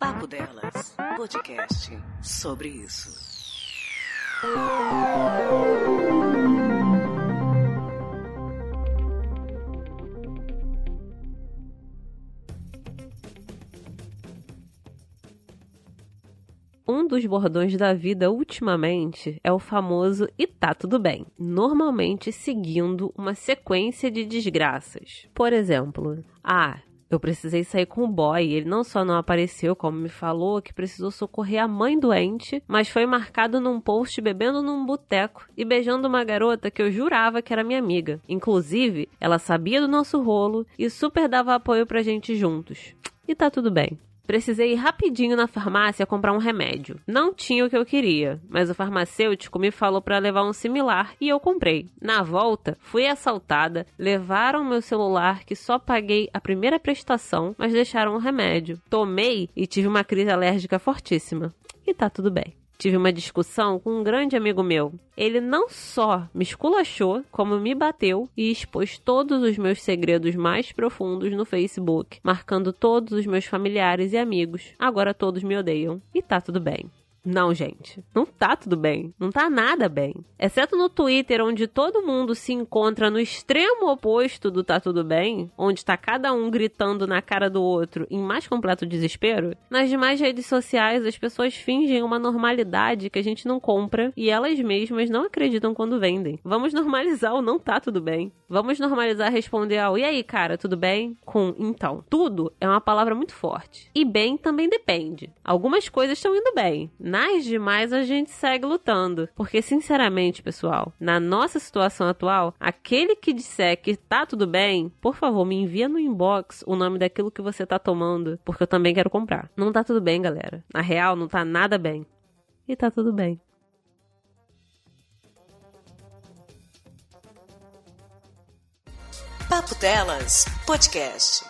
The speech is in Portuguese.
Papo Delas, podcast sobre isso. Um dos bordões da vida ultimamente é o famoso e tá tudo bem, normalmente seguindo uma sequência de desgraças. Por exemplo, ah, eu precisei sair com o boy. Ele não só não apareceu, como me falou que precisou socorrer a mãe doente, mas foi marcado num post bebendo num boteco e beijando uma garota que eu jurava que era minha amiga. Inclusive, ela sabia do nosso rolo e super dava apoio pra gente juntos. E tá tudo bem. Precisei ir rapidinho na farmácia comprar um remédio. Não tinha o que eu queria, mas o farmacêutico me falou para levar um similar e eu comprei. Na volta, fui assaltada, levaram meu celular que só paguei a primeira prestação, mas deixaram o remédio. Tomei e tive uma crise alérgica fortíssima. E tá tudo bem tive uma discussão com um grande amigo meu. Ele não só me esculachou, como me bateu e expôs todos os meus segredos mais profundos no Facebook, marcando todos os meus familiares e amigos. Agora todos me odeiam. E tá tudo bem. Não, gente, não tá tudo bem. Não tá nada bem. Exceto no Twitter, onde todo mundo se encontra no extremo oposto do tá tudo bem, onde tá cada um gritando na cara do outro em mais completo desespero. Nas demais redes sociais, as pessoas fingem uma normalidade que a gente não compra e elas mesmas não acreditam quando vendem. Vamos normalizar o não tá tudo bem. Vamos normalizar responder ao e aí, cara, tudo bem? Com então. Tudo é uma palavra muito forte. E bem também depende. Algumas coisas estão indo bem nas demais a gente segue lutando. Porque, sinceramente, pessoal, na nossa situação atual, aquele que disser que tá tudo bem, por favor, me envia no inbox o nome daquilo que você tá tomando, porque eu também quero comprar. Não tá tudo bem, galera. Na real, não tá nada bem. E tá tudo bem. Papo Delas, podcast.